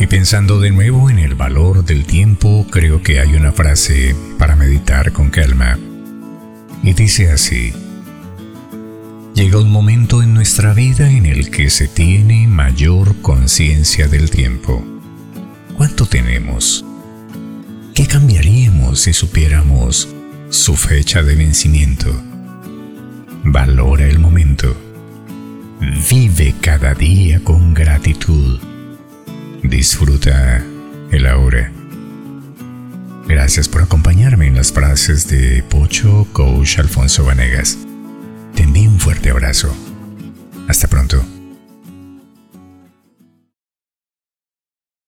Y pensando de nuevo en el valor del tiempo, creo que hay una frase para meditar con calma. Y dice así, llega un momento en nuestra vida en el que se tiene mayor conciencia del tiempo. ¿Cuánto tenemos? ¿Qué cambiaríamos si supiéramos su fecha de vencimiento? Valora el momento. Vive cada día con gratitud. Disfruta el ahora. Gracias por acompañarme en las frases de Pocho Coach Alfonso Vanegas. Te envío un fuerte abrazo. Hasta pronto.